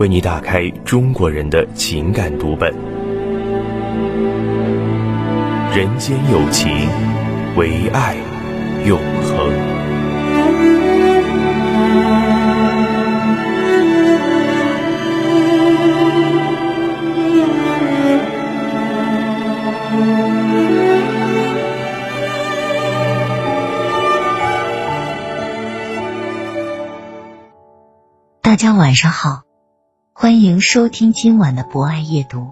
为你打开中国人的情感读本。人间有情，唯爱永恒。大家晚上好，欢迎收听今晚的博爱夜读，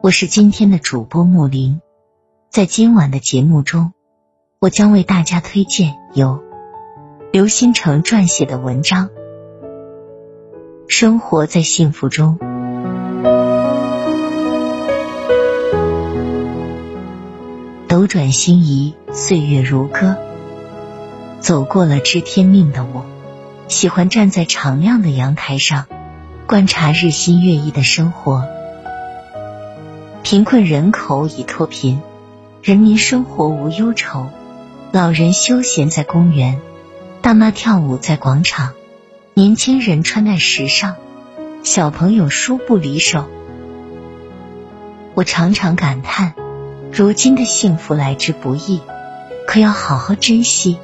我是今天的主播木林。在今晚的节目中，我将为大家推荐由刘新成撰写的文章《生活在幸福中》。斗转星移，岁月如歌，走过了知天命的我。喜欢站在敞亮的阳台上，观察日新月异的生活。贫困人口已脱贫，人民生活无忧愁。老人休闲在公园，大妈跳舞在广场，年轻人穿戴时尚，小朋友书不离手。我常常感叹，如今的幸福来之不易，可要好好珍惜。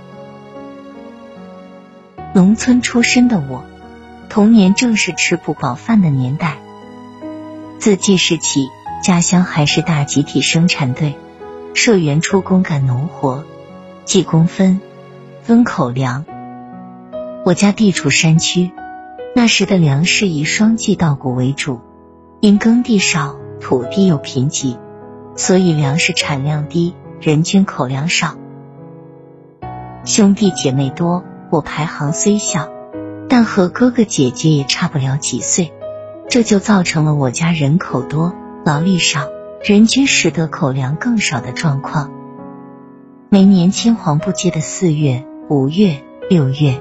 农村出身的我，童年正是吃不饱饭的年代。自记事起，家乡还是大集体生产队，社员出工干农活，计工分，分口粮。我家地处山区，那时的粮食以双季稻谷为主，因耕地少，土地又贫瘠，所以粮食产量低，人均口粮少。兄弟姐妹多。我排行虽小，但和哥哥姐姐也差不了几岁，这就造成了我家人口多、劳力少，人均拾得口粮更少的状况。每年青黄不接的四月、五月、六月，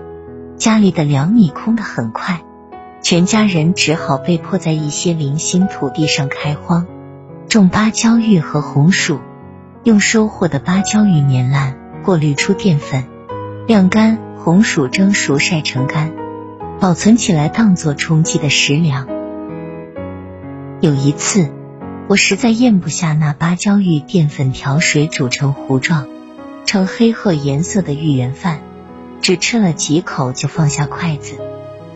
家里的粮米空的很快，全家人只好被迫在一些零星土地上开荒，种芭蕉玉和红薯，用收获的芭蕉玉碾烂，过滤出淀粉，晾干。红薯蒸熟晒成干，保存起来当做充饥的食粮。有一次，我实在咽不下那芭蕉玉淀粉调水煮成糊状、呈黑褐颜色的芋圆饭，只吃了几口就放下筷子。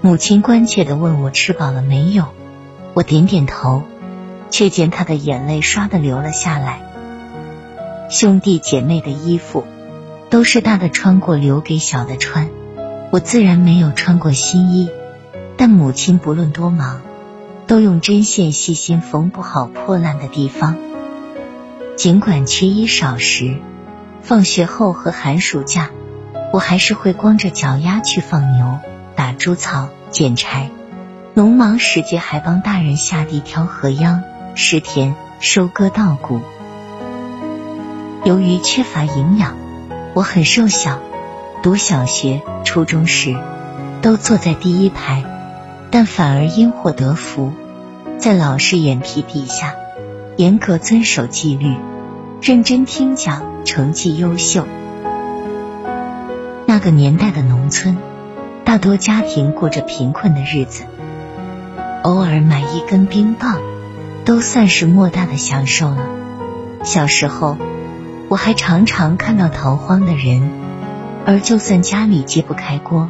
母亲关切的问我吃饱了没有，我点点头，却见她的眼泪唰的流了下来。兄弟姐妹的衣服。都是大的穿过留给小的穿，我自然没有穿过新衣，但母亲不论多忙，都用针线细心缝补好破烂的地方。尽管缺衣少食，放学后和寒暑假，我还是会光着脚丫去放牛、打猪草、捡柴。农忙时节，还帮大人下地挑禾秧、拾田、收割稻谷。由于缺乏营养。我很瘦小，读小学、初中时都坐在第一排，但反而因祸得福，在老师眼皮底下严格遵守纪律，认真听讲，成绩优秀。那个年代的农村，大多家庭过着贫困的日子，偶尔买一根冰棒，都算是莫大的享受了。小时候。我还常常看到逃荒的人，而就算家里揭不开锅，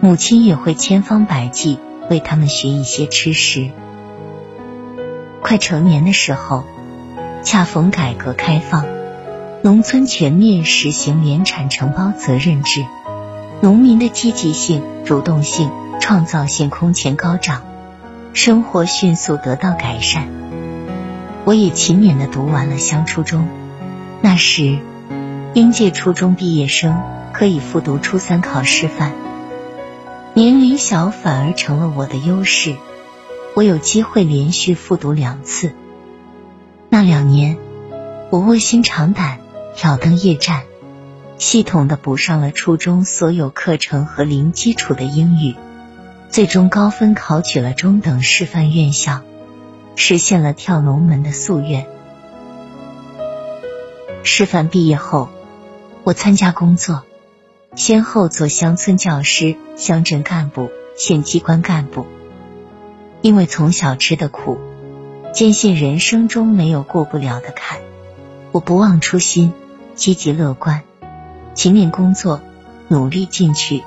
母亲也会千方百计为他们学一些吃食。快成年的时候，恰逢改革开放，农村全面实行联产承包责任制，农民的积极性、主动性、创造性空前高涨，生活迅速得到改善。我也勤勉的读完了乡初中。那时，应届初中毕业生可以复读初三考师范，年龄小反而成了我的优势。我有机会连续复读两次。那两年，我卧薪尝胆，挑灯夜战，系统的补上了初中所有课程和零基础的英语，最终高分考取了中等师范院校，实现了跳龙门的夙愿。师范毕业后，我参加工作，先后做乡村教师、乡镇干部、县机关干部。因为从小吃的苦。坚信人生中没有过不了的坎，我不忘初心，积极乐观，勤勉工作，努力进取。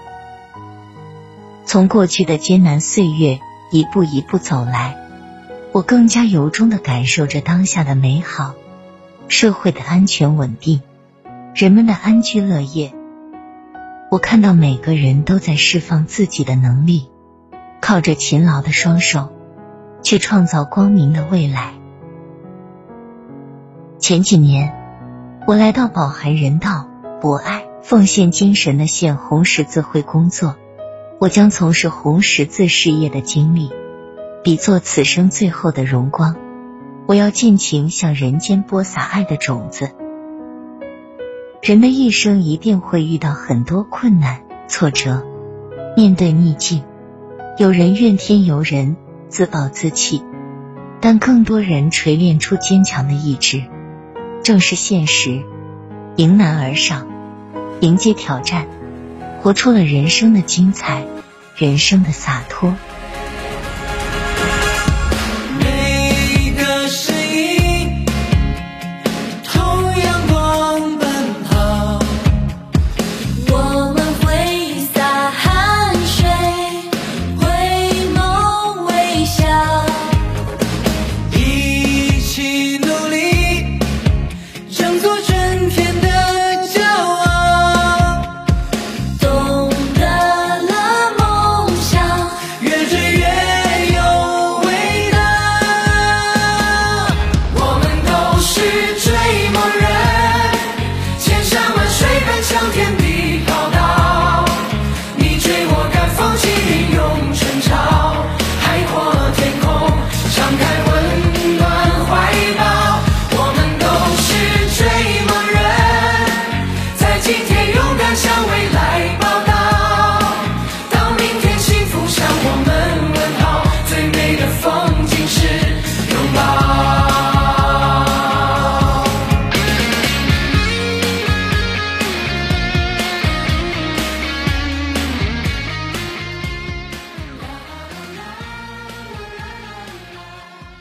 从过去的艰难岁月一步一步走来，我更加由衷的感受着当下的美好，社会的安全稳定，人们的安居乐业。我看到每个人都在释放自己的能力，靠着勤劳的双手。去创造光明的未来。前几年，我来到饱含人道、博爱、奉献精神的县红十字会工作。我将从事红十字事业的经历，比作此生最后的荣光。我要尽情向人间播撒爱的种子。人的一生一定会遇到很多困难、挫折，面对逆境，有人怨天尤人。自暴自弃，但更多人锤炼出坚强的意志。正是现实，迎难而上，迎接挑战，活出了人生的精彩，人生的洒脱。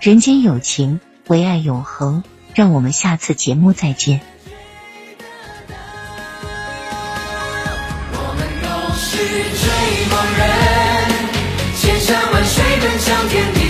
人间有情，唯爱永恒。让我们下次节目再见。我们都是追梦人，千山万水奔向天地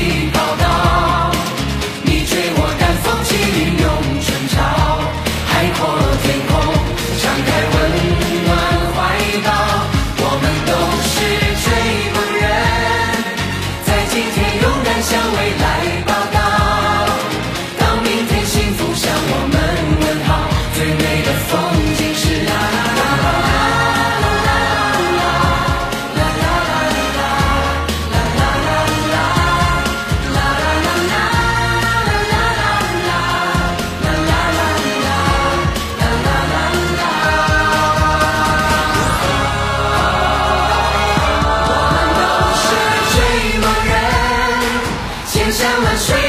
千山万水。